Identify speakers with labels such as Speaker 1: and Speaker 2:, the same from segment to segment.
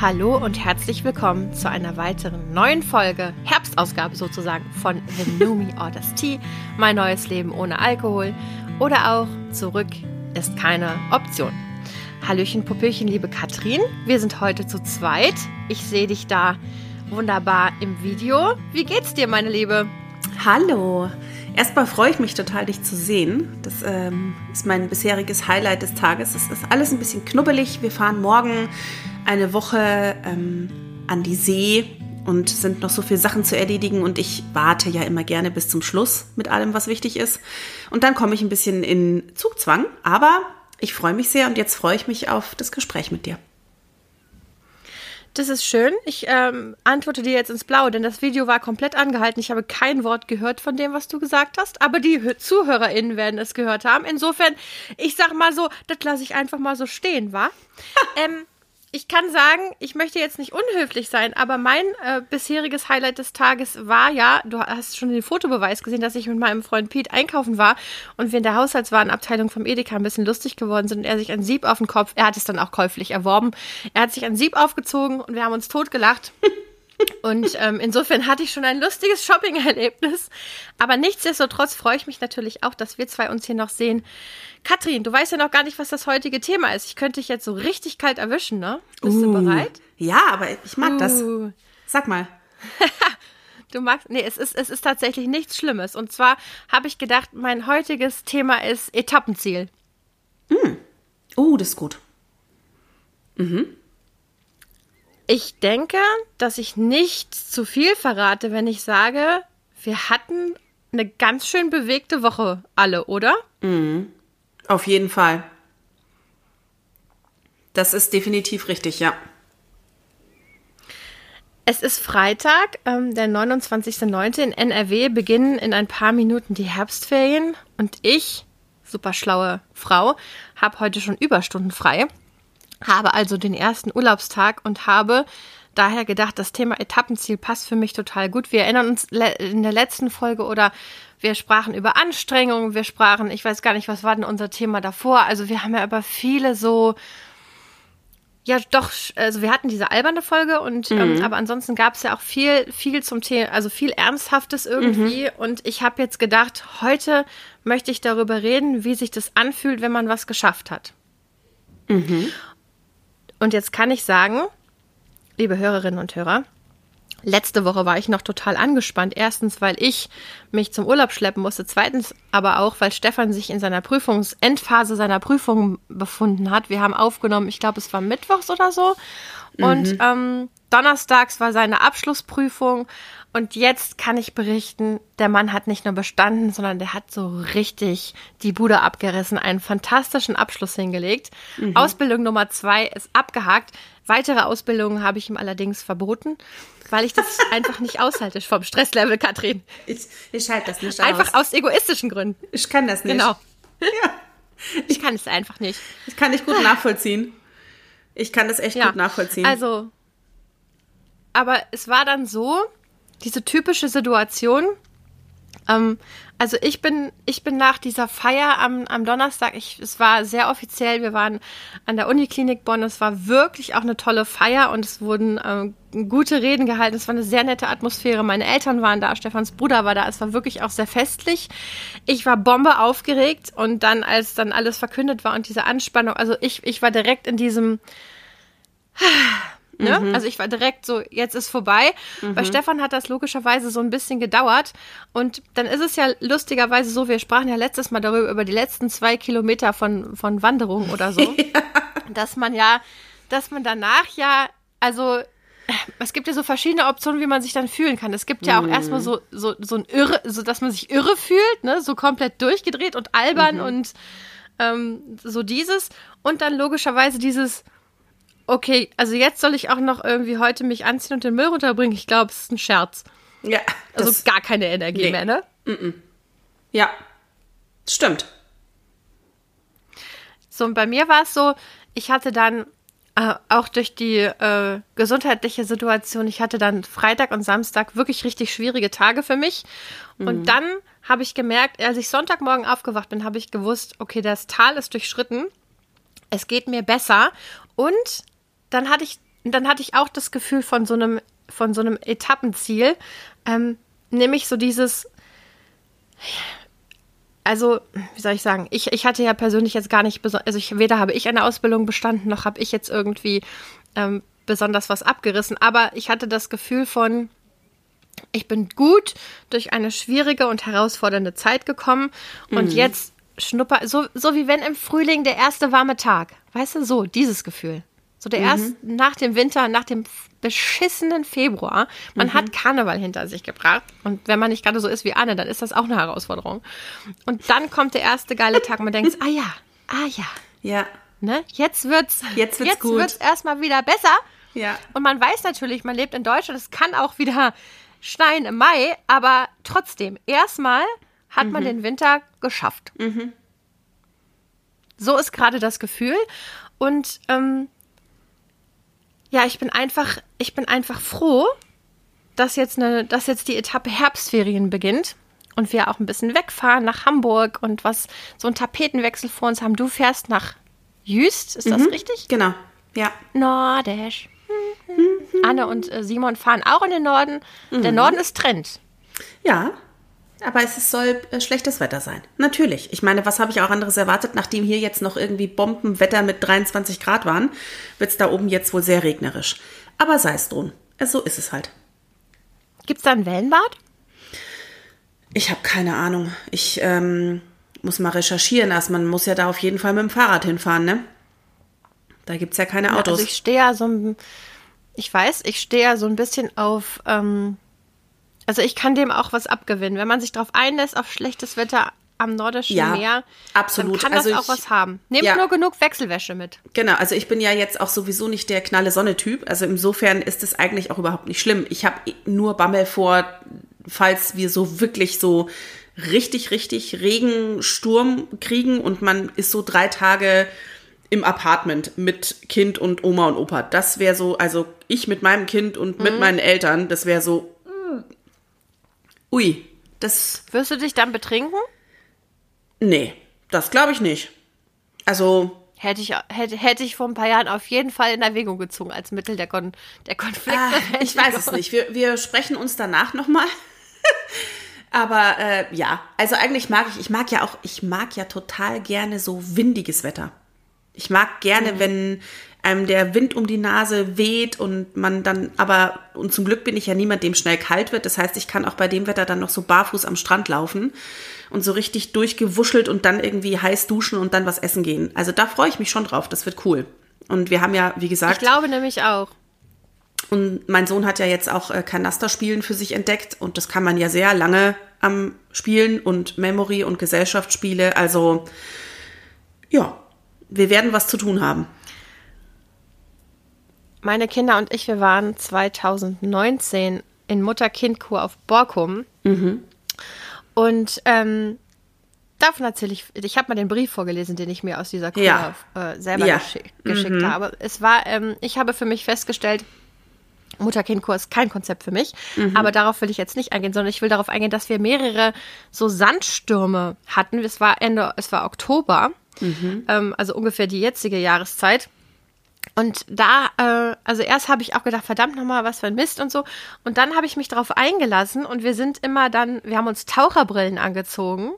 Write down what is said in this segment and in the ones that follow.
Speaker 1: Hallo und herzlich willkommen zu einer weiteren neuen Folge, Herbstausgabe sozusagen von The New Me Orders Tea, mein neues Leben ohne Alkohol oder auch Zurück ist keine Option. Hallöchen, Popöchen, liebe Katrin, wir sind heute zu zweit. Ich sehe dich da wunderbar im Video. Wie geht's dir, meine Liebe?
Speaker 2: Hallo. Erstmal freue ich mich total, dich zu sehen. Das ähm, ist mein bisheriges Highlight des Tages. Es ist alles ein bisschen knubbelig. Wir fahren morgen eine Woche ähm, an die See und sind noch so viele Sachen zu erledigen und ich warte ja immer gerne bis zum Schluss mit allem, was wichtig ist. Und dann komme ich ein bisschen in Zugzwang, aber ich freue mich sehr und jetzt freue ich mich auf das Gespräch mit dir.
Speaker 1: Das ist schön. Ich ähm, antworte dir jetzt ins Blaue, denn das Video war komplett angehalten. Ich habe kein Wort gehört von dem, was du gesagt hast, aber die ZuhörerInnen werden es gehört haben. Insofern, ich sag mal so, das lasse ich einfach mal so stehen, wa? ähm, ich kann sagen, ich möchte jetzt nicht unhöflich sein, aber mein äh, bisheriges Highlight des Tages war ja, du hast schon den Fotobeweis gesehen, dass ich mit meinem Freund Pete einkaufen war und wir in der Haushaltswarenabteilung vom Edeka ein bisschen lustig geworden sind und er sich ein Sieb auf den Kopf, er hat es dann auch käuflich erworben, er hat sich ein Sieb aufgezogen und wir haben uns totgelacht. Und ähm, insofern hatte ich schon ein lustiges Shopping-Erlebnis. Aber nichtsdestotrotz freue ich mich natürlich auch, dass wir zwei uns hier noch sehen. Katrin, du weißt ja noch gar nicht, was das heutige Thema ist. Ich könnte dich jetzt so richtig kalt erwischen, ne? Bist uh, du bereit?
Speaker 2: Ja, aber ich mag uh. das. Sag mal.
Speaker 1: du magst. Nee, es ist, es ist tatsächlich nichts Schlimmes. Und zwar habe ich gedacht, mein heutiges Thema ist Etappenziel.
Speaker 2: Mm. Oh, das ist gut.
Speaker 1: Mhm. Ich denke, dass ich nicht zu viel verrate, wenn ich sage, wir hatten eine ganz schön bewegte Woche alle, oder?
Speaker 2: Mhm. Auf jeden Fall. Das ist definitiv richtig, ja.
Speaker 1: Es ist Freitag, ähm, der 29.09. in NRW beginnen in ein paar Minuten die Herbstferien und ich, super schlaue Frau, habe heute schon Überstunden frei, habe also den ersten Urlaubstag und habe daher gedacht, das Thema Etappenziel passt für mich total gut. Wir erinnern uns in der letzten Folge oder wir sprachen über Anstrengungen, wir sprachen, ich weiß gar nicht, was war denn unser Thema davor. Also wir haben ja über viele so, ja doch, also wir hatten diese alberne Folge und ähm, mhm. ähm, aber ansonsten gab es ja auch viel, viel zum Thema, also viel Ernsthaftes irgendwie. Mhm. Und ich habe jetzt gedacht, heute möchte ich darüber reden, wie sich das anfühlt, wenn man was geschafft hat. Mhm. Und jetzt kann ich sagen, liebe Hörerinnen und Hörer, Letzte Woche war ich noch total angespannt. Erstens, weil ich mich zum Urlaub schleppen musste. Zweitens aber auch, weil Stefan sich in seiner Prüfungsendphase seiner Prüfung befunden hat. Wir haben aufgenommen, ich glaube, es war Mittwochs oder so. Und mhm. ähm, donnerstags war seine Abschlussprüfung. Und jetzt kann ich berichten, der Mann hat nicht nur bestanden, sondern der hat so richtig die Bude abgerissen, einen fantastischen Abschluss hingelegt. Mhm. Ausbildung Nummer zwei ist abgehakt. Weitere Ausbildungen habe ich ihm allerdings verboten weil ich das einfach nicht aushalte vom Stresslevel, Katrin.
Speaker 2: Ich, ich halte das nicht
Speaker 1: einfach aus. Einfach aus egoistischen Gründen.
Speaker 2: Ich kann das nicht.
Speaker 1: Genau. Ja. Ich kann es einfach nicht.
Speaker 2: Ich kann nicht gut nachvollziehen. Ich kann das echt ja. gut nachvollziehen.
Speaker 1: Also, aber es war dann so, diese typische Situation, ähm, also ich bin, ich bin nach dieser Feier am, am Donnerstag, ich, es war sehr offiziell, wir waren an der Uniklinik Bonn, es war wirklich auch eine tolle Feier und es wurden ähm, gute Reden gehalten, es war eine sehr nette Atmosphäre, meine Eltern waren da, Stefans Bruder war da, es war wirklich auch sehr festlich. Ich war Bombe aufgeregt und dann, als dann alles verkündet war und diese Anspannung, also ich, ich war direkt in diesem Ne? Mhm. Also ich war direkt so, jetzt ist vorbei. Mhm. Bei Stefan hat das logischerweise so ein bisschen gedauert. Und dann ist es ja lustigerweise so, wir sprachen ja letztes Mal darüber, über die letzten zwei Kilometer von, von Wanderung oder so, ja. dass man ja, dass man danach ja, also es gibt ja so verschiedene Optionen, wie man sich dann fühlen kann. Es gibt ja auch mhm. erstmal so, so, so ein Irre, so dass man sich irre fühlt, ne, so komplett durchgedreht und albern mhm. und ähm, so dieses. Und dann logischerweise dieses, okay, also jetzt soll ich auch noch irgendwie heute mich anziehen und den Müll runterbringen. Ich glaube, es ist ein Scherz.
Speaker 2: Ja.
Speaker 1: Also gar keine Energie nee. mehr, ne? Mm -mm.
Speaker 2: Ja. Stimmt.
Speaker 1: So, und bei mir war es so, ich hatte dann äh, auch durch die äh, gesundheitliche Situation, ich hatte dann Freitag und Samstag wirklich richtig schwierige Tage für mich. Mhm. Und dann habe ich gemerkt, als ich Sonntagmorgen aufgewacht bin, habe ich gewusst, okay, das Tal ist durchschritten. Es geht mir besser. Und dann hatte ich dann hatte ich auch das Gefühl von so einem, von so einem Etappenziel, ähm, nämlich so dieses, also, wie soll ich sagen, ich, ich hatte ja persönlich jetzt gar nicht, also ich, weder habe ich eine Ausbildung bestanden, noch habe ich jetzt irgendwie ähm, besonders was abgerissen, aber ich hatte das Gefühl von, ich bin gut durch eine schwierige und herausfordernde Zeit gekommen und mhm. jetzt schnupper, so, so wie wenn im Frühling der erste warme Tag. Weißt du, so, dieses Gefühl. So der mhm. erste, nach dem Winter, nach dem beschissenen Februar. Man mhm. hat Karneval hinter sich gebracht. Und wenn man nicht gerade so ist wie Anne, dann ist das auch eine Herausforderung. Und dann kommt der erste geile Tag und man denkt, ah ja, ah ja.
Speaker 2: Ja.
Speaker 1: Ne? Jetzt wird's,
Speaker 2: jetzt wird's, jetzt gut. wird's
Speaker 1: erstmal wieder besser.
Speaker 2: Ja.
Speaker 1: Und man weiß natürlich, man lebt in Deutschland, es kann auch wieder schneien im Mai, aber trotzdem, erstmal hat mhm. man den Winter geschafft. Mhm. So ist gerade das Gefühl. Und ähm, ja, ich bin einfach, ich bin einfach froh, dass jetzt, eine, dass jetzt die Etappe Herbstferien beginnt und wir auch ein bisschen wegfahren nach Hamburg und was so einen Tapetenwechsel vor uns haben. Du fährst nach Jüst, ist das mhm, richtig?
Speaker 2: Genau, ja.
Speaker 1: Nordisch. Mhm. Anne und äh, Simon fahren auch in den Norden. Mhm. Der Norden ist Trend.
Speaker 2: Ja, aber es soll äh, schlechtes Wetter sein. Natürlich. Ich meine, was habe ich auch anderes erwartet, nachdem hier jetzt noch irgendwie Bombenwetter mit 23 Grad waren, wird es da oben jetzt wohl sehr regnerisch. Aber sei es drum. Äh, so ist es halt.
Speaker 1: Gibt es da ein Wellenbad?
Speaker 2: Ich habe keine Ahnung. Ich ähm, muss mal recherchieren. Also man muss ja da auf jeden Fall mit dem Fahrrad hinfahren, ne? Da gibt es ja keine Autos. Ja,
Speaker 1: also ich stehe ja so ein, ich weiß, ich stehe ja so ein bisschen auf ähm, also ich kann dem auch was abgewinnen. Wenn man sich darauf einlässt, auf schlechtes Wetter am nordischen ja, Meer,
Speaker 2: absolut.
Speaker 1: dann kann das also auch was haben. Nehmt ja. nur genug Wechselwäsche mit.
Speaker 2: Genau, also ich bin ja jetzt auch sowieso nicht der knalle Sonne-Typ. Also insofern ist es eigentlich auch überhaupt nicht schlimm. Ich habe nur Bammel vor, falls wir so wirklich so richtig, richtig Regensturm kriegen und man ist so drei Tage im Apartment mit Kind und Oma und Opa. Das wäre so, also ich mit meinem Kind und mit mhm. meinen Eltern, das wäre so, Ui, das.
Speaker 1: Wirst du dich dann betrinken?
Speaker 2: Nee, das glaube ich nicht. Also.
Speaker 1: Hätte ich, hätte, hätte ich vor ein paar Jahren auf jeden Fall in Erwägung gezogen als Mittel der, Kon der Konflikte. Ah,
Speaker 2: ich weiß es nicht. Wir, wir sprechen uns danach nochmal. Aber äh, ja, also eigentlich mag ich, ich mag ja auch, ich mag ja total gerne so windiges Wetter. Ich mag gerne, mhm. wenn einem der Wind um die Nase weht und man dann, aber, und zum Glück bin ich ja niemand, dem schnell kalt wird. Das heißt, ich kann auch bei dem Wetter dann noch so barfuß am Strand laufen und so richtig durchgewuschelt und dann irgendwie heiß duschen und dann was essen gehen. Also da freue ich mich schon drauf. Das wird cool. Und wir haben ja, wie gesagt.
Speaker 1: Ich glaube nämlich auch.
Speaker 2: Und mein Sohn hat ja jetzt auch äh, Kanasterspielen für sich entdeckt und das kann man ja sehr lange am Spielen und Memory und Gesellschaftsspiele. Also ja, wir werden was zu tun haben
Speaker 1: meine Kinder und ich, wir waren 2019 in Mutter-Kind-Kur auf Borkum. Mhm. Und ähm, davon erzähle ich, ich habe mal den Brief vorgelesen, den ich mir aus dieser Kur ja. äh, selber ja. geschick, geschickt mhm. habe. Es war, ähm, ich habe für mich festgestellt, Mutter-Kind-Kur ist kein Konzept für mich, mhm. aber darauf will ich jetzt nicht eingehen, sondern ich will darauf eingehen, dass wir mehrere so Sandstürme hatten. Es war Ende, es war Oktober, mhm. ähm, also ungefähr die jetzige Jahreszeit. Und da, äh, also erst habe ich auch gedacht, verdammt nochmal, was für ein Mist und so. Und dann habe ich mich darauf eingelassen und wir sind immer dann, wir haben uns Taucherbrillen angezogen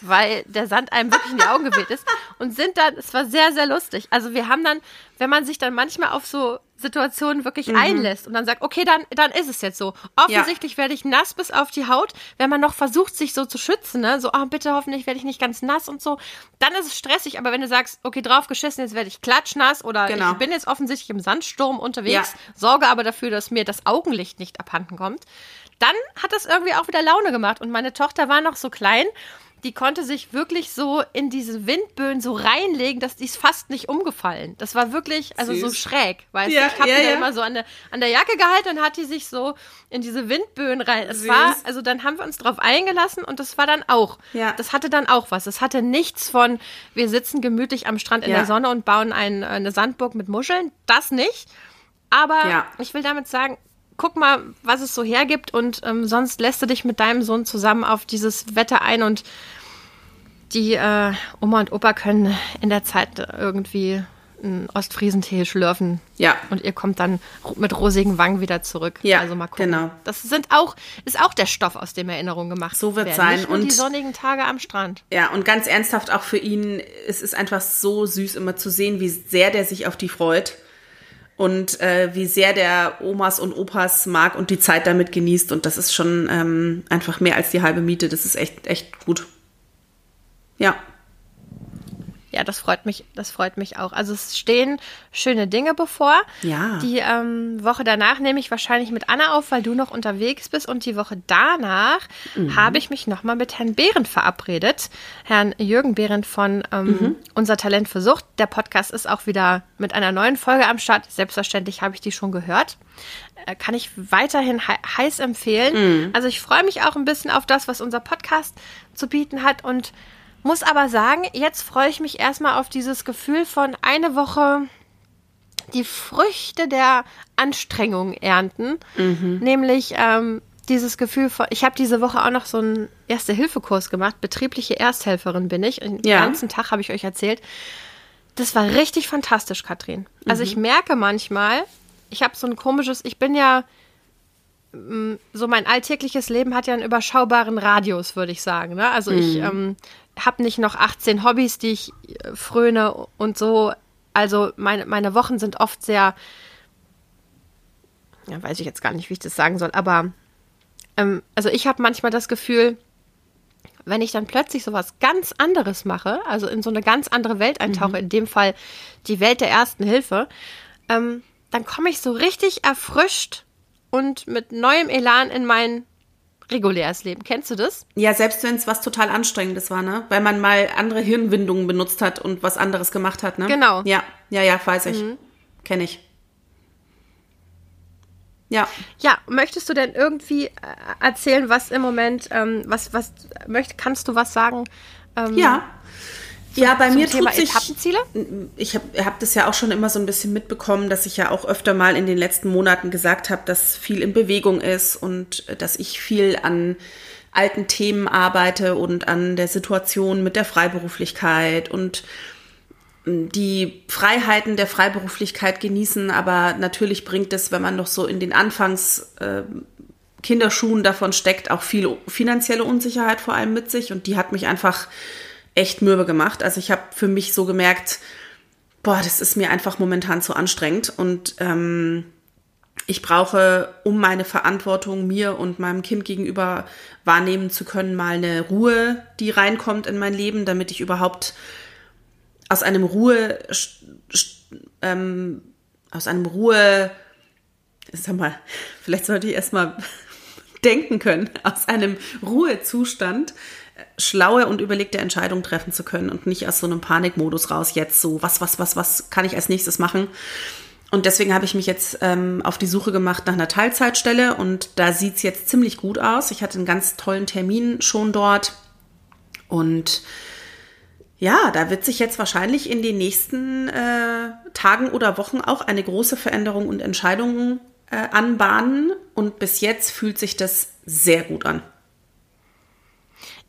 Speaker 1: weil der Sand einem wirklich in die Augen geweht ist und sind dann, es war sehr, sehr lustig. Also wir haben dann, wenn man sich dann manchmal auf so Situationen wirklich mhm. einlässt und dann sagt, okay, dann, dann ist es jetzt so. Offensichtlich ja. werde ich nass bis auf die Haut, wenn man noch versucht, sich so zu schützen, ne? so, oh, bitte hoffentlich werde ich nicht ganz nass und so, dann ist es stressig, aber wenn du sagst, okay, drauf geschissen, jetzt werde ich klatschnass oder genau. ich bin jetzt offensichtlich im Sandsturm unterwegs, ja. sorge aber dafür, dass mir das Augenlicht nicht abhanden kommt, dann hat das irgendwie auch wieder Laune gemacht und meine Tochter war noch so klein die konnte sich wirklich so in diese Windböen so reinlegen, dass die ist fast nicht umgefallen. Das war wirklich, also Süß. so schräg, weißt ja, du? Ich habe ja, die ja. immer so an der, an der Jacke gehalten und hat die sich so in diese Windböen rein. Es war, also dann haben wir uns drauf eingelassen und das war dann auch. Ja. Das hatte dann auch was. Es hatte nichts von, wir sitzen gemütlich am Strand in der Sonne und bauen ein, eine Sandburg mit Muscheln. Das nicht. Aber ich will damit sagen, guck mal, was es so hergibt und ähm, sonst lässt du dich mit deinem Sohn zusammen auf dieses Wetter ein und die äh, Oma und Opa können in der Zeit irgendwie einen Ostfriesentee schlürfen.
Speaker 2: Ja.
Speaker 1: Und ihr kommt dann mit rosigen Wangen wieder zurück.
Speaker 2: Ja,
Speaker 1: also mal gucken.
Speaker 2: genau.
Speaker 1: Das sind auch, ist auch der Stoff, aus dem Erinnerungen gemacht
Speaker 2: So wird's
Speaker 1: werden.
Speaker 2: sein.
Speaker 1: Nicht
Speaker 2: Und-
Speaker 1: die sonnigen Tage am Strand.
Speaker 2: Ja, und ganz ernsthaft auch für ihn, es ist einfach so süß immer zu sehen, wie sehr der sich auf die freut und äh, wie sehr der Omas und Opas mag und die Zeit damit genießt. Und das ist schon ähm, einfach mehr als die halbe Miete. Das ist echt, echt gut. Ja,
Speaker 1: Ja, das freut mich, das freut mich auch. Also es stehen schöne Dinge bevor.
Speaker 2: Ja.
Speaker 1: Die ähm, Woche danach nehme ich wahrscheinlich mit Anna auf, weil du noch unterwegs bist. Und die Woche danach habe ich mich nochmal mit Herrn Behrendt verabredet. Herrn Jürgen Behrendt von ähm, Unser Talent für Sucht. Der Podcast ist auch wieder mit einer neuen Folge am Start. Selbstverständlich habe ich die schon gehört. Äh, kann ich weiterhin he heiß empfehlen. Also ich freue mich auch ein bisschen auf das, was unser Podcast zu bieten hat und muss aber sagen, jetzt freue ich mich erstmal auf dieses Gefühl von eine Woche die Früchte der Anstrengung ernten. Nämlich ähm, dieses Gefühl von, ich habe diese Woche auch noch so einen Erste-Hilfe-Kurs gemacht. Betriebliche Ersthelferin bin ich. Den
Speaker 2: Ja.
Speaker 1: ganzen Tag habe ich euch erzählt. Das war richtig fantastisch, Katrin. Also ich merke manchmal, ich habe so ein komisches, ich bin ja, mm, so mein alltägliches Leben hat ja einen überschaubaren Radius, würde ich sagen. Ne? Also ich ähm, habe nicht noch 18 Hobbys, die ich äh, fröne und so. Also meine, meine Wochen sind oft sehr, ja, weiß ich jetzt gar nicht, wie ich das sagen soll, aber ähm, also ich habe manchmal das Gefühl, wenn ich dann plötzlich sowas ganz anderes mache, also in so eine ganz andere Welt eintauche, in dem Fall die Welt der ersten Hilfe, ähm, dann komme ich so richtig erfrischt und mit neuem Elan in mein reguläres Leben. Kennst du das?
Speaker 2: Ja, selbst wenn es was total Anstrengendes war, ne? Weil man mal andere Hirnwindungen benutzt hat und was anderes gemacht hat, ne?
Speaker 1: Genau.
Speaker 2: Ja, ja, ja, weiß ich. Kenne ich. Ja.
Speaker 1: Ja, möchtest du denn irgendwie äh, erzählen, was im Moment, ähm, was, was, möcht, kannst du was sagen? Ähm,
Speaker 2: Ja. Ja, bei
Speaker 1: zum
Speaker 2: mir
Speaker 1: Thema
Speaker 2: tut sich.
Speaker 1: Etappenziele?
Speaker 2: Ich habe hab das ja auch schon immer so ein bisschen mitbekommen, dass ich ja auch öfter mal in den letzten Monaten gesagt habe, dass viel in Bewegung ist und äh, dass ich viel an alten Themen arbeite und an der Situation mit der Freiberuflichkeit und die Freiheiten der Freiberuflichkeit genießen, aber natürlich bringt es, wenn man noch so in den Anfangs äh, Kinderschuhen davon steckt, auch viel finanzielle Unsicherheit vor allem mit sich und die hat mich einfach echt mürbe gemacht. Also ich habe für mich so gemerkt, boah, das ist mir einfach momentan zu anstrengend und ähm, ich brauche, um meine Verantwortung mir und meinem Kind gegenüber wahrnehmen zu können, mal eine Ruhe, die reinkommt in mein Leben, damit ich überhaupt aus einem Ruhe, ähm, aus einem Ruhe, sag mal, vielleicht sollte ich erstmal denken können, aus einem Ruhezustand schlaue und überlegte Entscheidungen treffen zu können und nicht aus so einem Panikmodus raus jetzt so, was, was, was, was kann ich als nächstes machen? Und deswegen habe ich mich jetzt ähm, auf die Suche gemacht nach einer Teilzeitstelle und da sieht's jetzt ziemlich gut aus. Ich hatte einen ganz tollen Termin schon dort und ja, da wird sich jetzt wahrscheinlich in den nächsten äh, Tagen oder Wochen auch eine große Veränderung und Entscheidung äh, anbahnen. Und bis jetzt fühlt sich das sehr gut an.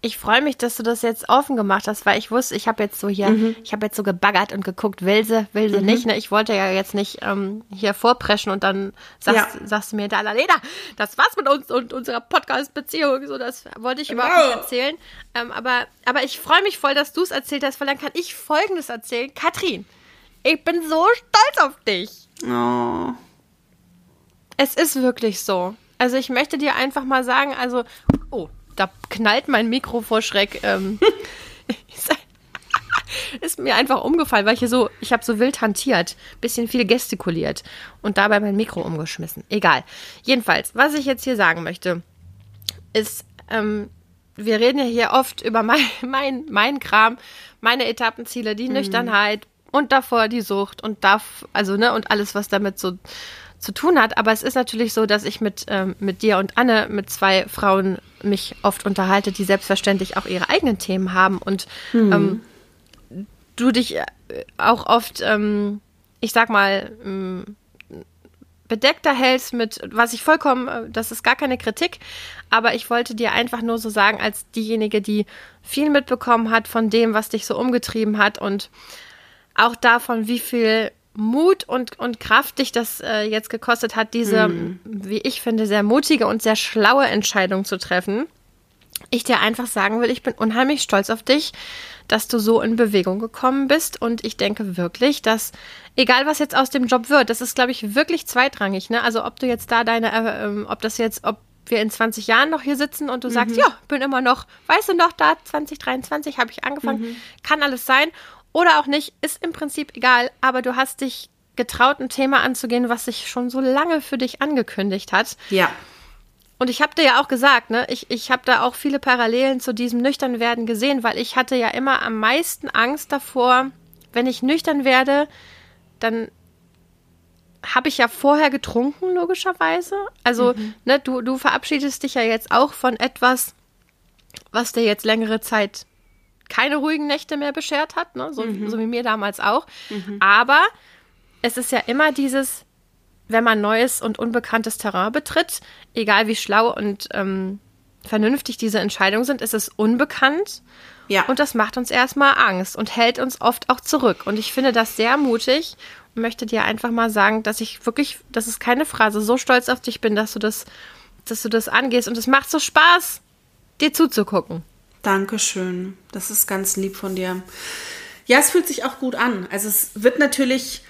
Speaker 1: Ich freue mich, dass du das jetzt offen gemacht hast, weil ich wusste, ich habe jetzt so hier,
Speaker 2: Mhm.
Speaker 1: ich habe jetzt so gebaggert und geguckt, will sie, will sie nicht. Ne? Ich wollte ja jetzt nicht ähm, hier vorpreschen und dann sagst,
Speaker 2: Ja.
Speaker 1: sagst du mir, Dalalena, das war's mit uns und unserer Podcast-Beziehung. So, das wollte ich überhaupt
Speaker 2: Wow.
Speaker 1: nicht erzählen. Ähm, aber, aber ich freue mich voll, dass du es erzählt hast, weil dann kann ich Folgendes erzählen. Katrin, ich bin so stolz auf dich.
Speaker 2: Oh.
Speaker 1: Es ist wirklich so. Also ich möchte dir einfach mal sagen, also, oh, da knallt mein Mikro vor Schreck. Ähm, ist mir einfach umgefallen, weil ich hier so, ich habe so wild hantiert, bisschen viel gestikuliert und dabei mein Mikro umgeschmissen. Egal. Jedenfalls, was ich jetzt hier sagen möchte, ist, ähm, wir reden ja hier oft über mein, mein, mein Kram, meine Etappenziele, die Nüchternheit und davor die Sucht und darf, also, ne, und alles, was damit so zu tun hat. Aber es ist natürlich so, dass ich mit, ähm, mit dir und Anne, mit zwei Frauen mich oft unterhalte, die selbstverständlich auch ihre eigenen Themen haben und ähm, du dich äh, auch oft, ähm, ich sag mal, ähm, bedeckter hältst mit, was ich vollkommen, äh, das ist gar keine Kritik, aber ich wollte dir einfach nur so sagen, als diejenige, die viel mitbekommen hat von dem, was dich so umgetrieben hat und auch davon, wie viel Mut und, und Kraft dich das äh, jetzt gekostet hat, diese,
Speaker 2: Mhm.
Speaker 1: wie ich finde, sehr mutige und sehr schlaue Entscheidung zu treffen. Ich dir einfach sagen will, ich bin unheimlich stolz auf dich, dass du so in Bewegung gekommen bist. Und ich denke wirklich, dass, egal was jetzt aus dem Job wird, das ist, glaube ich, wirklich zweitrangig. Ne? Also ob du jetzt da deine, äh, ähm, ob das jetzt, ob wir in 20 Jahren noch hier sitzen und du sagst, ja, bin immer noch, weißt du noch, da 2023 habe ich angefangen, kann alles sein. Oder auch nicht, ist im Prinzip egal, aber du hast dich getraut, ein Thema anzugehen, was sich schon so lange für dich angekündigt hat.
Speaker 2: Ja.
Speaker 1: Und ich habe dir ja auch gesagt, ne, ich, ich habe da auch viele Parallelen zu diesem Nüchternwerden gesehen, weil ich hatte ja immer am meisten Angst davor, wenn ich nüchtern werde, dann habe ich ja vorher getrunken, logischerweise. Also, ne, du, du verabschiedest dich ja jetzt auch von etwas, was dir jetzt längere Zeit keine ruhigen Nächte mehr beschert hat, ne? so, so wie mir damals auch. Aber es ist ja immer dieses, wenn man neues und unbekanntes Terrain betritt, egal wie schlau und ähm, vernünftig diese Entscheidungen sind, ist es unbekannt.
Speaker 2: Ja.
Speaker 1: Und das macht uns erstmal Angst und hält uns oft auch zurück. Und ich finde das sehr mutig und möchte dir einfach mal sagen, dass ich wirklich, das ist keine Phrase, so stolz auf dich bin, dass du das, dass du das angehst. Und es macht so Spaß, dir zuzugucken.
Speaker 2: Dankeschön. Das ist ganz lieb von dir. Ja, es fühlt sich auch gut an. Also es wird natürlich,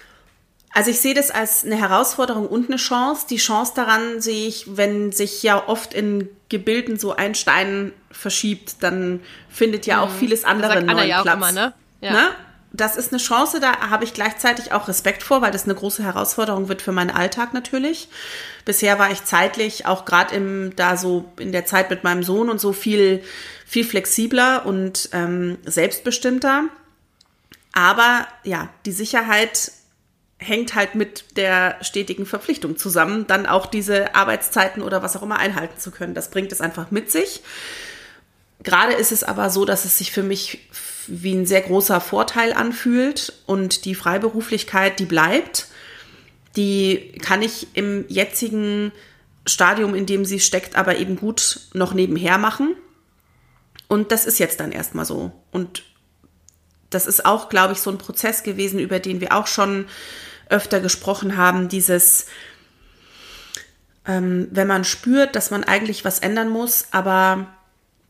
Speaker 2: also ich sehe das als eine Herausforderung und eine Chance. Die Chance daran sehe ich, wenn sich ja oft in Gebilden so ein Stein verschiebt, dann findet ja auch vieles andere
Speaker 1: sagt Anna
Speaker 2: neuen
Speaker 1: ja auch
Speaker 2: Platz.
Speaker 1: immer, ne? Ja.
Speaker 2: Ne? Das ist eine Chance, da habe ich gleichzeitig auch Respekt vor, weil das eine große Herausforderung wird für meinen Alltag natürlich. Bisher war ich zeitlich auch gerade im da so in der Zeit mit meinem Sohn und so viel viel flexibler und ähm, selbstbestimmter. Aber ja, die Sicherheit hängt halt mit der stetigen Verpflichtung zusammen, dann auch diese Arbeitszeiten oder was auch immer einhalten zu können. Das bringt es einfach mit sich. Gerade ist es aber so, dass es sich für mich wie ein sehr großer Vorteil anfühlt und die Freiberuflichkeit, die bleibt, die kann ich im jetzigen Stadium, in dem sie steckt, aber eben gut noch nebenher machen. Und das ist jetzt dann erstmal so. Und das ist auch, glaube ich, so ein Prozess gewesen, über den wir auch schon öfter gesprochen haben, dieses, ähm, wenn man spürt, dass man eigentlich was ändern muss, aber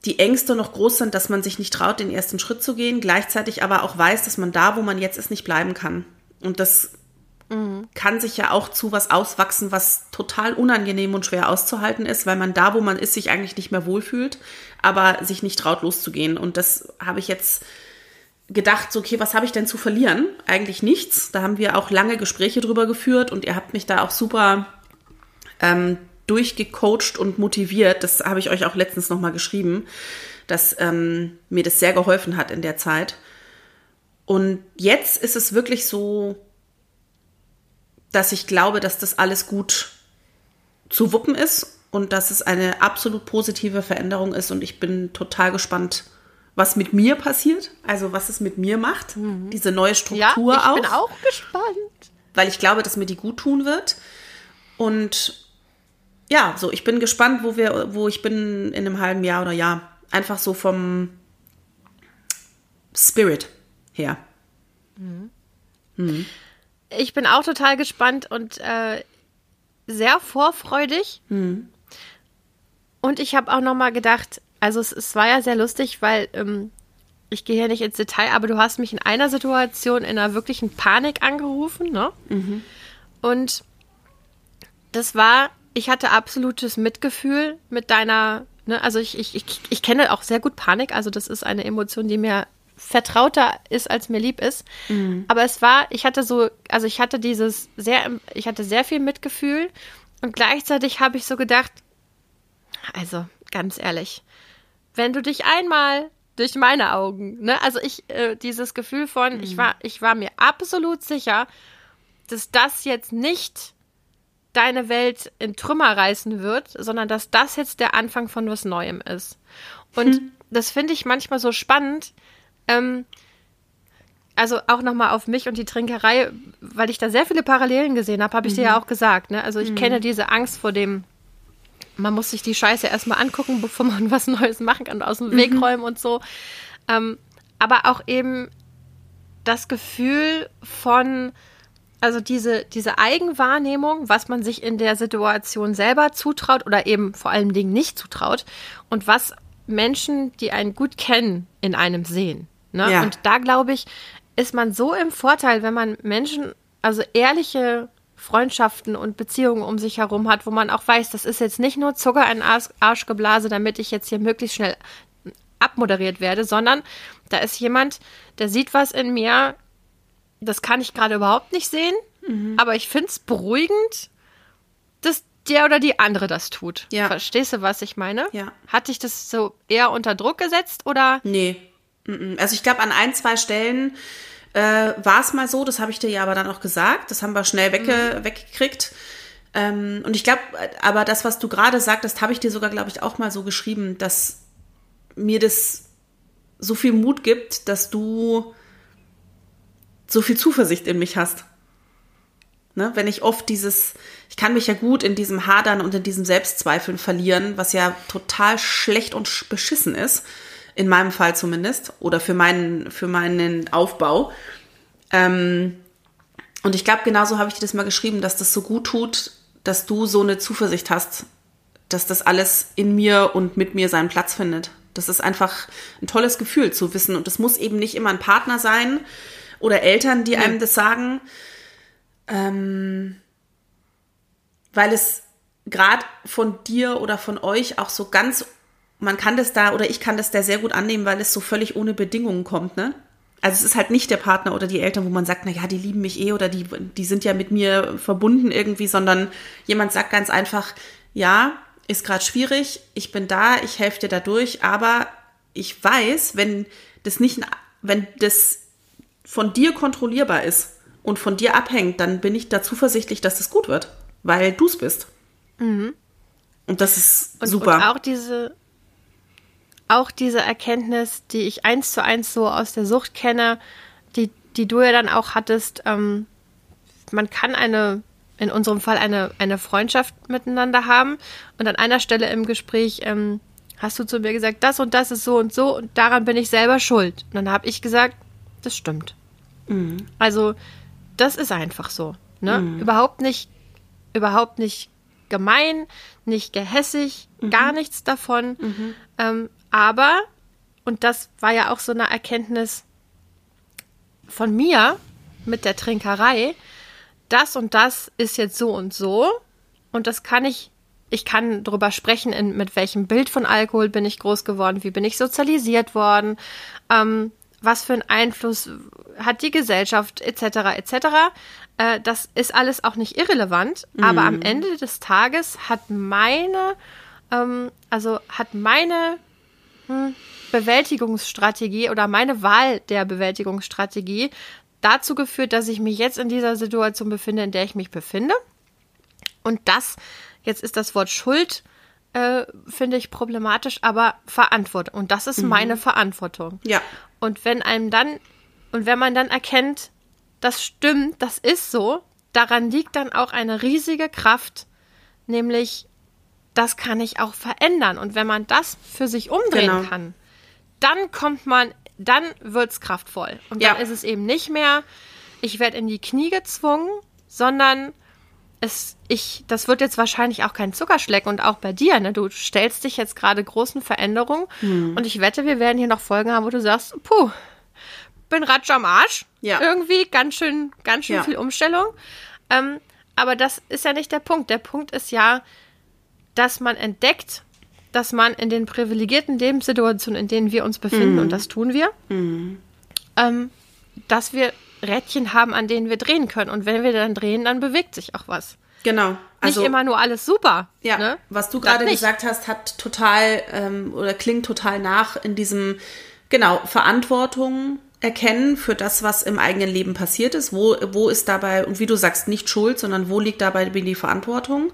Speaker 2: die Ängste noch groß sind, dass man sich nicht traut, den ersten Schritt zu gehen, gleichzeitig aber auch weiß, dass man da, wo man jetzt ist, nicht bleiben kann. Und das kann sich ja auch zu was auswachsen, was total unangenehm und schwer auszuhalten ist, weil man da, wo man ist, sich eigentlich nicht mehr wohlfühlt, aber sich nicht traut, loszugehen. Und das habe ich jetzt gedacht, so, okay, was habe ich denn zu verlieren? Eigentlich nichts. Da haben wir auch lange Gespräche drüber geführt und ihr habt mich da auch super ähm, durchgecoacht und motiviert. Das habe ich euch auch letztens nochmal geschrieben, dass ähm, mir das sehr geholfen hat in der Zeit. Und jetzt ist es wirklich so, dass ich glaube, dass das alles gut zu wuppen ist und dass es eine absolut positive Veränderung ist. Und ich bin total gespannt, was mit mir passiert, also was es mit mir macht, diese neue
Speaker 1: Ja,
Speaker 2: Struktur
Speaker 1: ich
Speaker 2: auch
Speaker 1: bin auch gespannt.
Speaker 2: weil ich glaube, dass mir die gut tun wird. Und ja, so, ich bin gespannt, wo wir, wo ich bin in einem halben Jahr oder Jahr. Einfach so vom Spirit her.
Speaker 1: Ich bin auch total gespannt und äh, sehr vorfreudig. Und ich habe auch noch mal gedacht, also es, es war ja sehr lustig, weil ähm, ich gehe hier nicht ins Detail, aber du hast mich in einer Situation in einer wirklichen Panik angerufen, ne? Und das war, ich hatte absolutes Mitgefühl mit deiner, ne, also ich, ich, ich, ich kenne auch sehr gut Panik, also das ist eine Emotion, die mir vertrauter ist, als mir lieb ist. Aber es war, ich hatte so, also ich hatte dieses sehr, ich hatte sehr viel Mitgefühl und gleichzeitig habe ich so gedacht, also ganz ehrlich, wenn du dich einmal durch meine Augen, ne, also ich, äh, dieses Gefühl von, ich war, ich war mir absolut sicher, dass das jetzt nicht deine Welt in Trümmer reißen wird, sondern dass das jetzt der Anfang von was Neuem ist. Und das finde ich manchmal so spannend. Ähm, also auch nochmal auf mich und die Trinkerei, weil ich da sehr viele Parallelen gesehen habe, habe ich dir ja auch gesagt. Ne? Also ich kenne diese Angst vor dem, man muss sich die Scheiße erstmal angucken, bevor man was Neues machen kann, aus dem Weg räumen und so. Ähm, aber auch eben das Gefühl von, also diese, diese Eigenwahrnehmung, was man sich in der Situation selber zutraut oder eben vor allen Dingen nicht zutraut und was Menschen, die einen gut kennen, in einem sehen. Ne?
Speaker 2: Ja.
Speaker 1: Und da glaube ich, ist man so im Vorteil, wenn man Menschen, also ehrliche Freundschaften und Beziehungen um sich herum hat, wo man auch weiß, das ist jetzt nicht nur Zucker in Arsch, Arsch geblase, damit ich jetzt hier möglichst schnell abmoderiert werde, sondern da ist jemand, der sieht was in mir, das kann ich gerade überhaupt nicht sehen, aber ich finde es beruhigend, dass der oder die andere das tut.
Speaker 2: Ja.
Speaker 1: Verstehst du, was ich meine?
Speaker 2: Ja.
Speaker 1: Hat dich das so eher unter Druck gesetzt oder?
Speaker 2: Nee. Also ich glaube, an ein, zwei Stellen äh, war es mal so, das habe ich dir ja aber dann auch gesagt, das haben wir schnell wegge weggekriegt. Ähm, und ich glaube, aber das, was du gerade sagtest, habe ich dir sogar, glaube ich, auch mal so geschrieben, dass mir das so viel Mut gibt, dass du so viel Zuversicht in mich hast. Ne? Wenn ich oft dieses, ich kann mich ja gut in diesem Hadern und in diesem Selbstzweifeln verlieren, was ja total schlecht und sch- beschissen ist, in meinem Fall zumindest, oder für meinen, für meinen Aufbau. Ähm, und ich glaube, genauso habe ich dir das mal geschrieben, dass das so gut tut, dass du so eine Zuversicht hast, dass das alles in mir und mit mir seinen Platz findet. Das ist einfach ein tolles Gefühl zu wissen. Und es muss eben nicht immer ein Partner sein oder Eltern, die einem das sagen, ähm, weil es gerade von dir oder von euch auch so ganz, man kann das da oder ich kann das da sehr gut annehmen, weil es so völlig ohne Bedingungen kommt, ne? Also es ist halt nicht der Partner oder die Eltern, wo man sagt, na ja, die lieben mich eh oder die, die sind ja mit mir verbunden irgendwie, sondern jemand sagt ganz einfach, ja, ist gerade schwierig, ich bin da, ich helfe dir dadurch, aber ich weiß, wenn das nicht, wenn das von dir kontrollierbar ist und von dir abhängt, dann bin ich da zuversichtlich, dass das gut wird, weil du es bist. Und das ist
Speaker 1: Und,
Speaker 2: super.
Speaker 1: Und auch diese, auch diese Erkenntnis, die ich eins zu eins so aus der Sucht kenne, die, die du ja dann auch hattest, ähm, man kann eine, in unserem Fall eine, eine Freundschaft miteinander haben und an einer Stelle im Gespräch ähm, hast du zu mir gesagt, das und das ist so und so und daran bin ich selber schuld. Und dann habe ich gesagt, das stimmt. Also das ist einfach so. Ne? Überhaupt nicht, überhaupt nicht gemein, nicht gehässig, gar nichts davon. Ähm, aber, und das war ja auch so eine Erkenntnis von mir mit der Trinkerei, das und das ist jetzt so und so. Und das kann ich, ich kann darüber sprechen, in, mit welchem Bild von Alkohol bin ich groß geworden, wie bin ich sozialisiert worden, ähm, was für einen Einfluss hat die Gesellschaft etc. etc. Äh, das ist alles auch nicht irrelevant, aber am Ende des Tages hat meine, ähm, also hat meine hm, Bewältigungsstrategie oder meine Wahl der Bewältigungsstrategie dazu geführt, dass ich mich jetzt in dieser Situation befinde, in der ich mich befinde. Und das, jetzt ist das Wort Schuld, äh, finde ich problematisch, aber Verantwortung. Und das ist meine Verantwortung.
Speaker 2: ja,
Speaker 1: Und wenn einem dann, und wenn man dann erkennt, das stimmt, das ist so, daran liegt dann auch eine riesige Kraft, nämlich, das kann ich auch verändern. Und wenn man das für sich umdrehen
Speaker 2: Genau.
Speaker 1: kann, dann kommt man, dann wird's kraftvoll. Und dann
Speaker 2: Ja.
Speaker 1: ist es eben nicht mehr, ich werde in die Knie gezwungen, sondern es, ich, das wird jetzt wahrscheinlich auch kein Zuckerschleck und auch bei dir, ne? Du stellst dich jetzt gerade großen Veränderungen
Speaker 2: Hm.
Speaker 1: und ich wette, wir werden hier noch Folgen haben, wo du sagst, puh, bin ratsch am Arsch.
Speaker 2: Ja.
Speaker 1: Irgendwie ganz schön, ganz schön
Speaker 2: Ja.
Speaker 1: viel Umstellung. Ähm, aber das ist ja nicht der Punkt. Der Punkt ist ja, dass man entdeckt, dass man in den privilegierten Lebenssituationen, in denen wir uns befinden,
Speaker 2: Mhm.
Speaker 1: und das tun wir, ähm, dass wir Rädchen haben, an denen wir drehen können. Und wenn wir dann drehen, dann bewegt sich auch was.
Speaker 2: genau.
Speaker 1: Nicht immer nur alles super.
Speaker 2: Ja,
Speaker 1: ne?
Speaker 2: was du gerade gesagt hast, hat total ähm, oder klingt total nach in diesem, genau, Verantwortung erkennen für das, was im eigenen Leben passiert ist. Wo, wo ist dabei, und wie du sagst, nicht Schuld, sondern wo liegt dabei die Verantwortung?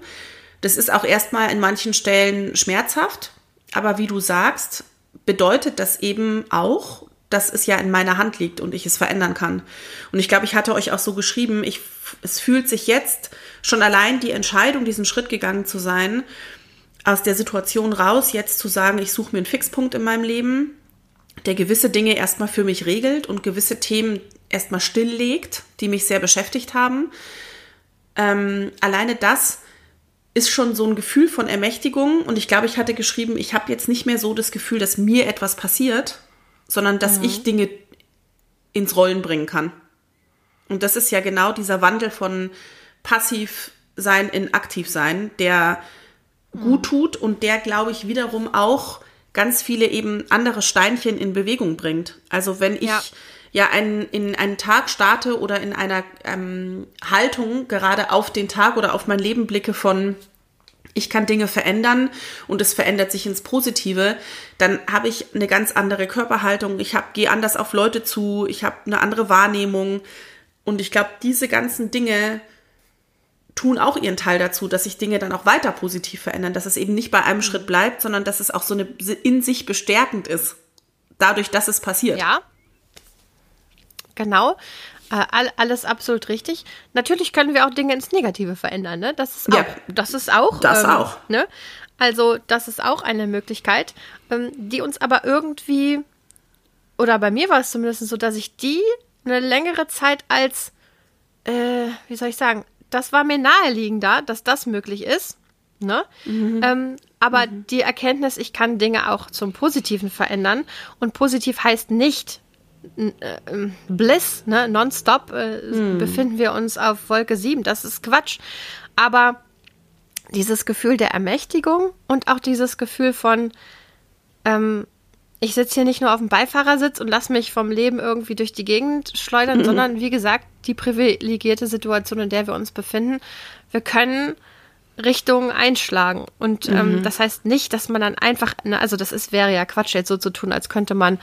Speaker 2: Das ist auch erstmal in manchen Stellen schmerzhaft, aber wie du sagst, bedeutet das eben auch, dass es ja in meiner Hand liegt und ich es verändern kann. Und ich glaube, ich hatte euch auch so geschrieben, ich, es fühlt sich jetzt schon allein die Entscheidung, diesen Schritt gegangen zu sein, aus der Situation raus, jetzt zu sagen, ich suche mir einen Fixpunkt in meinem Leben, der gewisse Dinge erstmal für mich regelt und gewisse Themen erstmal stilllegt, die mich sehr beschäftigt haben. Ähm, alleine das ist schon so ein Gefühl von Ermächtigung. Und ich glaube, ich hatte geschrieben, ich habe jetzt nicht mehr so das Gefühl, dass mir etwas passiert, sondern dass mhm. ich Dinge ins Rollen bringen kann. Und das ist ja genau dieser Wandel von passiv sein in aktiv sein, der mhm. gut tut und der, glaube ich, wiederum auch ganz viele eben andere Steinchen in Bewegung bringt. Also wenn ich ja, ja einen, in einen Tag starte oder in einer ähm, Haltung gerade auf den Tag oder auf mein Leben blicke von ich kann Dinge verändern und es verändert sich ins Positive, dann habe ich eine ganz andere Körperhaltung, ich gehe anders auf Leute zu, ich habe eine andere Wahrnehmung und ich glaube, diese ganzen Dinge tun auch ihren Teil dazu, dass sich Dinge dann auch weiter positiv verändern, dass es eben nicht bei einem Schritt bleibt, sondern dass es auch so eine in sich bestärkend ist, dadurch, dass es passiert.
Speaker 1: Ja, genau. Äh, alles absolut richtig. Natürlich können wir auch Dinge ins Negative verändern, ne? Das ist auch. Ja, das ist auch.
Speaker 2: Das ähm, auch.
Speaker 1: Ne? Also, das ist auch eine Möglichkeit, ähm, die uns aber irgendwie, oder bei mir war es zumindest so, dass ich die eine längere Zeit als, äh, wie soll ich sagen, das war mir naheliegender, dass das möglich ist. Ne? Mhm. Ähm, aber mhm. die Erkenntnis, ich kann Dinge auch zum Positiven verändern. Und positiv heißt nicht, Bliss, ne, nonstop äh, hm. befinden wir uns auf Wolke 7. Das ist Quatsch. Aber dieses Gefühl der Ermächtigung und auch dieses Gefühl von, ähm, ich sitze hier nicht nur auf dem Beifahrersitz und lasse mich vom Leben irgendwie durch die Gegend schleudern, mhm. sondern wie gesagt, die privilegierte Situation, in der wir uns befinden. Wir können Richtungen einschlagen. Und ähm, mhm. das heißt nicht, dass man dann einfach, ne, also das ist, wäre ja Quatsch, jetzt so zu tun, als könnte man äh,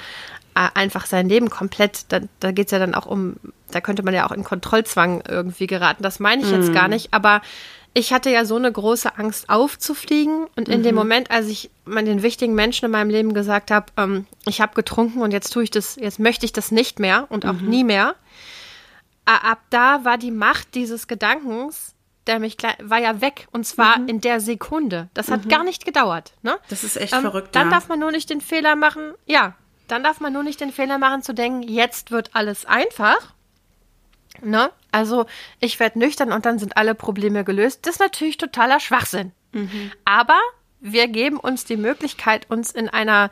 Speaker 1: einfach sein Leben komplett, da, da geht es ja dann auch um, da könnte man ja auch in Kontrollzwang irgendwie geraten. Das meine ich jetzt gar mhm. nicht, aber ich hatte ja so eine große Angst aufzufliegen und in mhm. dem Moment, als ich den wichtigen Menschen in meinem Leben gesagt habe, ähm, ich habe getrunken und jetzt tue ich das, jetzt möchte ich das nicht mehr und auch mhm. nie mehr, ab da war die Macht dieses Gedankens der mich war ja weg und zwar mhm. in der Sekunde. Das hat mhm. gar nicht gedauert. Ne?
Speaker 2: Das ist echt ähm, verrückt.
Speaker 1: Dann
Speaker 2: ja.
Speaker 1: darf man nur nicht den Fehler machen, ja, dann darf man nur nicht den Fehler machen zu denken, jetzt wird alles einfach. Ne? Also ich werde nüchtern und dann sind alle Probleme gelöst. Das ist natürlich totaler Schwachsinn. Mhm. Aber wir geben uns die Möglichkeit, uns in einer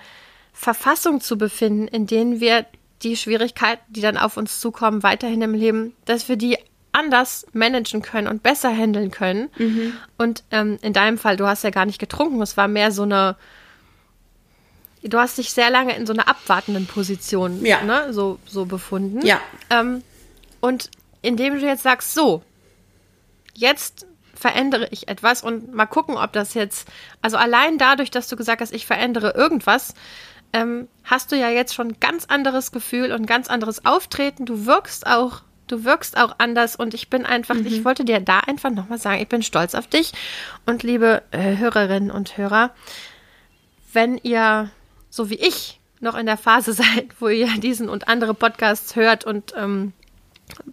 Speaker 1: Verfassung zu befinden, in denen wir die Schwierigkeiten, die dann auf uns zukommen, weiterhin im Leben, dass wir die anders managen können und besser handeln können. Mhm. Und ähm, in deinem Fall, du hast ja gar nicht getrunken, es war mehr so eine du hast dich sehr lange in so einer abwartenden Position ja. ne, so, so befunden.
Speaker 2: Ja.
Speaker 1: Ähm, und indem du jetzt sagst, so, jetzt verändere ich etwas und mal gucken, ob das jetzt, also allein dadurch, dass du gesagt hast, ich verändere irgendwas, ähm, hast du ja jetzt schon ein ganz anderes Gefühl und ein ganz anderes Auftreten. Du wirkst auch, du wirkst auch anders und ich bin einfach, mhm. ich wollte dir da einfach nochmal sagen, ich bin stolz auf dich und liebe äh, Hörerinnen und Hörer, wenn ihr so wie ich, noch in der Phase seid, wo ihr diesen und andere Podcasts hört und ähm,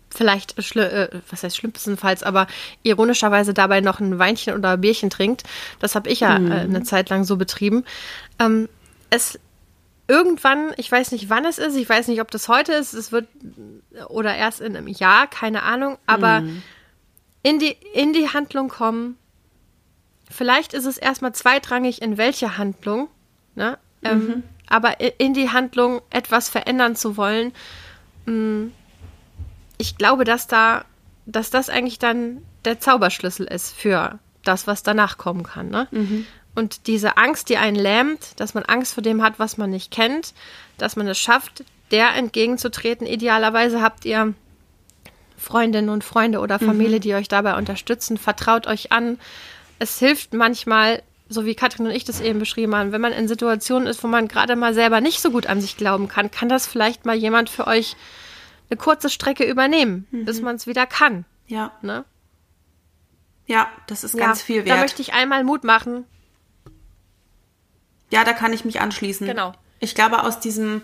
Speaker 1: vielleicht, äh, was heißt schlimmstenfalls, aber ironischerweise dabei noch ein Weinchen oder ein Bierchen trinkt. Das habe ich ja mhm. äh, eine Zeit lang so betrieben. Ähm, es irgendwann, ich weiß nicht, wann es ist, ich weiß nicht, ob das heute ist, es wird oder erst in einem Jahr, keine Ahnung, aber mhm. in, die, in die Handlung kommen. Vielleicht ist es erstmal zweitrangig, in welche Handlung. Ne? Ähm, mhm. Aber in die Handlung etwas verändern zu wollen, mh, mm, ich glaube, dass da, dass das eigentlich dann der Zauberschlüssel ist für das, was danach kommen kann. Ne? Mhm. Und diese Angst, die einen lähmt, dass man Angst vor dem hat, was man nicht kennt, dass man es schafft, der entgegenzutreten. Idealerweise habt ihr Freundinnen und Freunde oder Familie, mhm. die euch dabei unterstützen. Vertraut euch an. Es hilft manchmal, so wie Katrin und ich das eben beschrieben haben, wenn man in Situationen ist, wo man gerade mal selber nicht so gut an sich glauben kann, kann das vielleicht mal jemand für euch eine kurze Strecke übernehmen, mhm. bis man es wieder kann.
Speaker 2: Ja.
Speaker 1: Ne?
Speaker 2: Ja, das ist ganz ja, viel wert.
Speaker 1: Da möchte ich einmal Mut machen.
Speaker 2: Ja, da kann ich mich anschließen.
Speaker 1: Genau.
Speaker 2: Ich glaube, aus diesem,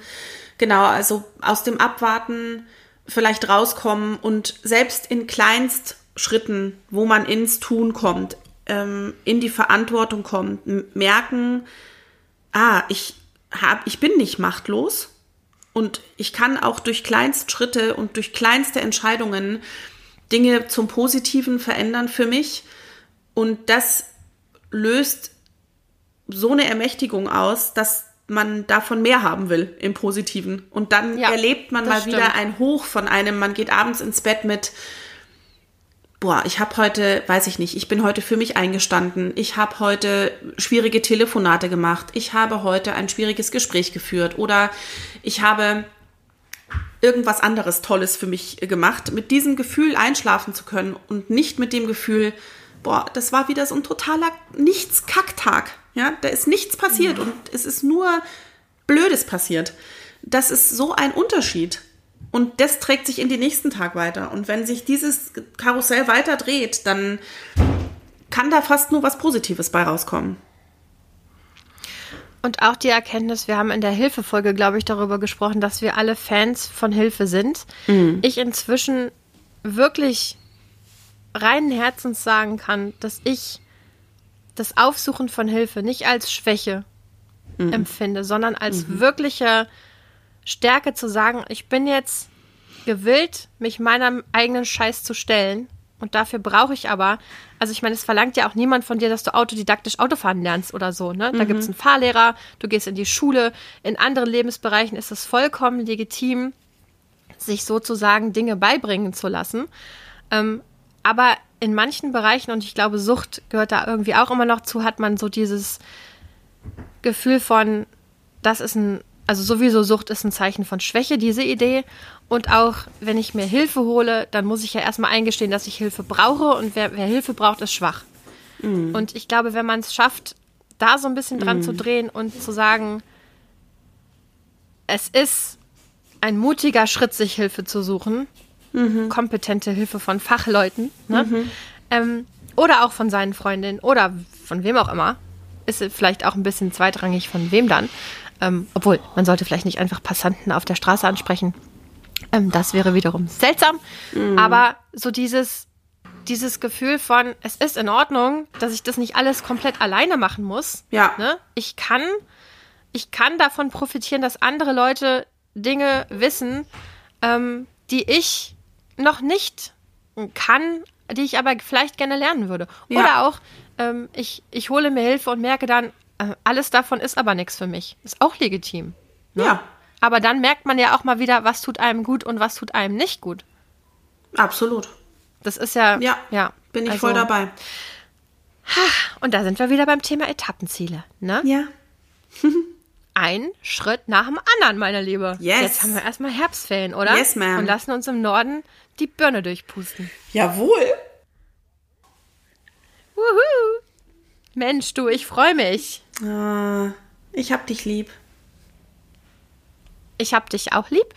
Speaker 2: genau, also aus dem Abwarten vielleicht rauskommen und selbst in Kleinstschritten, wo man ins Tun kommt, ähm, in die Verantwortung kommt, merken, ah, ich hab, ich bin nicht machtlos Und ich kann auch durch Kleinstschritte und durch kleinste Entscheidungen Dinge zum Positiven verändern für mich. Und das löst so eine Ermächtigung aus, dass man davon mehr haben will im Positiven. Und dann ja, erlebt man mal stimmt. wieder ein Hoch von einem, man geht abends ins Bett mit, boah, ich habe heute, weiß ich nicht, ich bin heute für mich eingestanden, ich habe heute schwierige Telefonate gemacht, ich habe heute ein schwieriges Gespräch geführt oder ich habe irgendwas anderes Tolles für mich gemacht, mit diesem Gefühl einschlafen zu können und nicht mit dem Gefühl, boah, das war wieder so ein totaler Nichts-Kacktag. Ja, da ist nichts passiert und es ist nur Blödes passiert. Das ist so ein Unterschied. Und das trägt sich in den nächsten Tag weiter. Und wenn sich dieses Karussell weiter dreht, dann kann da fast nur was Positives bei rauskommen.
Speaker 1: Und auch die Erkenntnis, wir haben in der Hilfefolge, glaube ich, darüber gesprochen, dass wir alle Fans von Hilfe sind. Mhm. Ich inzwischen wirklich reinen Herzens sagen kann, dass ich das Aufsuchen von Hilfe nicht als Schwäche mhm. empfinde, sondern als mhm. wirkliche Stärke zu sagen, ich bin jetzt gewillt, mich meinem eigenen Scheiß zu stellen. Und dafür brauche ich aber, also ich meine, es verlangt ja auch niemand von dir, dass du autodidaktisch Autofahren lernst oder so. Ne? Da mhm. gibt es einen Fahrlehrer, du gehst in die Schule. In anderen Lebensbereichen ist es vollkommen legitim, sich sozusagen Dinge beibringen zu lassen. Ähm, aber in manchen Bereichen, und ich glaube, Sucht gehört da irgendwie auch immer noch zu, hat man so dieses Gefühl von, das ist ein, also sowieso Sucht ist ein Zeichen von Schwäche, diese Idee. Und auch wenn ich mir Hilfe hole, dann muss ich ja erstmal eingestehen, dass ich Hilfe brauche und wer, wer Hilfe braucht, ist schwach. Mhm. Und ich glaube, wenn man es schafft, da so ein bisschen dran mhm. zu drehen und zu sagen, es ist ein mutiger Schritt, sich Hilfe zu suchen, mhm. kompetente Hilfe von Fachleuten. Ne? Mhm. Ähm, oder auch von seinen Freundinnen oder von wem auch immer. Ist vielleicht auch ein bisschen zweitrangig von wem dann. Ähm, obwohl, man sollte vielleicht nicht einfach Passanten auf der Straße ansprechen. Ähm, das wäre wiederum seltsam. Mhm. Aber so dieses, dieses Gefühl von, es ist in Ordnung, dass ich das nicht alles komplett alleine machen muss.
Speaker 2: Ja.
Speaker 1: Ne? Ich kann, ich kann davon profitieren, dass andere Leute Dinge wissen, ähm, die ich noch nicht kann, die ich aber vielleicht gerne lernen würde. Ja. Oder auch, ähm, ich, ich hole mir Hilfe und merke dann, alles davon ist aber nichts für mich. Ist auch legitim.
Speaker 2: Ne? Ja.
Speaker 1: Aber dann merkt man ja auch mal wieder, was tut einem gut und was tut einem nicht gut.
Speaker 2: Absolut.
Speaker 1: Das ist ja.
Speaker 2: Ja, ja bin ich also, voll dabei.
Speaker 1: Und da sind wir wieder beim Thema Etappenziele, ne?
Speaker 2: Ja.
Speaker 1: ein Schritt nach dem anderen, meine Liebe.
Speaker 2: Yes.
Speaker 1: Jetzt haben wir erstmal Herbstferien, oder?
Speaker 2: Yes, ma'am.
Speaker 1: Und lassen uns im Norden die Birne durchpusten.
Speaker 2: Jawohl.
Speaker 1: Wuhu. Mensch, du, ich freue mich.
Speaker 2: Ah, ich hab dich lieb.
Speaker 1: Ich hab dich auch lieb.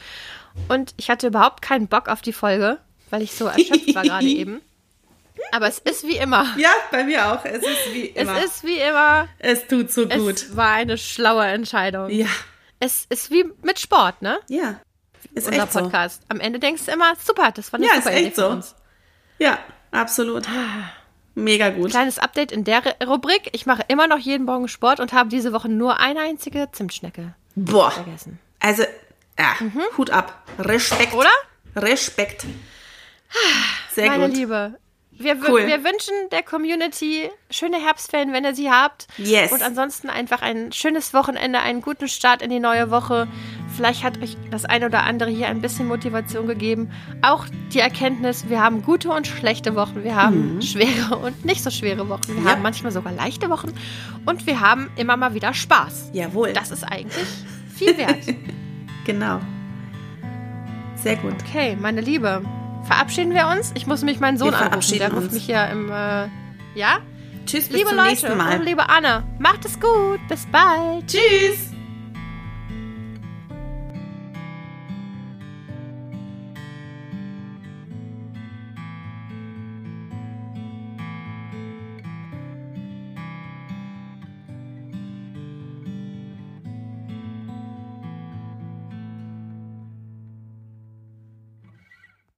Speaker 1: Und ich hatte überhaupt keinen Bock auf die Folge, weil ich so erschöpft war gerade eben. Aber es ist wie immer.
Speaker 2: Ja, bei mir auch. Es ist wie immer.
Speaker 1: Es ist wie immer.
Speaker 2: Es tut so gut.
Speaker 1: Es war eine schlaue Entscheidung.
Speaker 2: Ja.
Speaker 1: Es ist wie mit Sport, ne?
Speaker 2: Ja.
Speaker 1: Ist Unser echt Podcast. So. Am Ende denkst du immer, super, das war eine ja, super ist echt so.
Speaker 2: Ja, absolut. Mega gut.
Speaker 1: Kleines Update in der Rubrik. Ich mache immer noch jeden Morgen Sport und habe diese Woche nur eine einzige Zimtschnecke
Speaker 2: Boah. vergessen. Also, ja, mhm. Hut ab. Respekt.
Speaker 1: Oder?
Speaker 2: Respekt.
Speaker 1: Sehr Meine gut. Liebe, wir, cool. wir, wünschen der Community schöne Herbstferien, wenn ihr sie habt.
Speaker 2: Yes.
Speaker 1: Und ansonsten einfach ein schönes Wochenende, einen guten Start in die neue Woche. Vielleicht hat euch das eine oder andere hier ein bisschen Motivation gegeben. Auch die Erkenntnis, wir haben gute und schlechte Wochen. Wir haben mhm. schwere und nicht so schwere Wochen. Wir ja. haben manchmal sogar leichte Wochen. Und wir haben immer mal wieder Spaß.
Speaker 2: Jawohl.
Speaker 1: Das ist eigentlich viel wert.
Speaker 2: genau. Sehr gut.
Speaker 1: Okay, meine Liebe verabschieden wir uns. Ich muss mich meinen Sohn wir anrufen. Der ruft mich hier im. Äh, ja?
Speaker 2: Tschüss,
Speaker 1: bis liebe
Speaker 2: zum
Speaker 1: Leute
Speaker 2: nächsten Mal.
Speaker 1: Liebe Anne, macht es gut. Bis bald.
Speaker 2: Tschüss.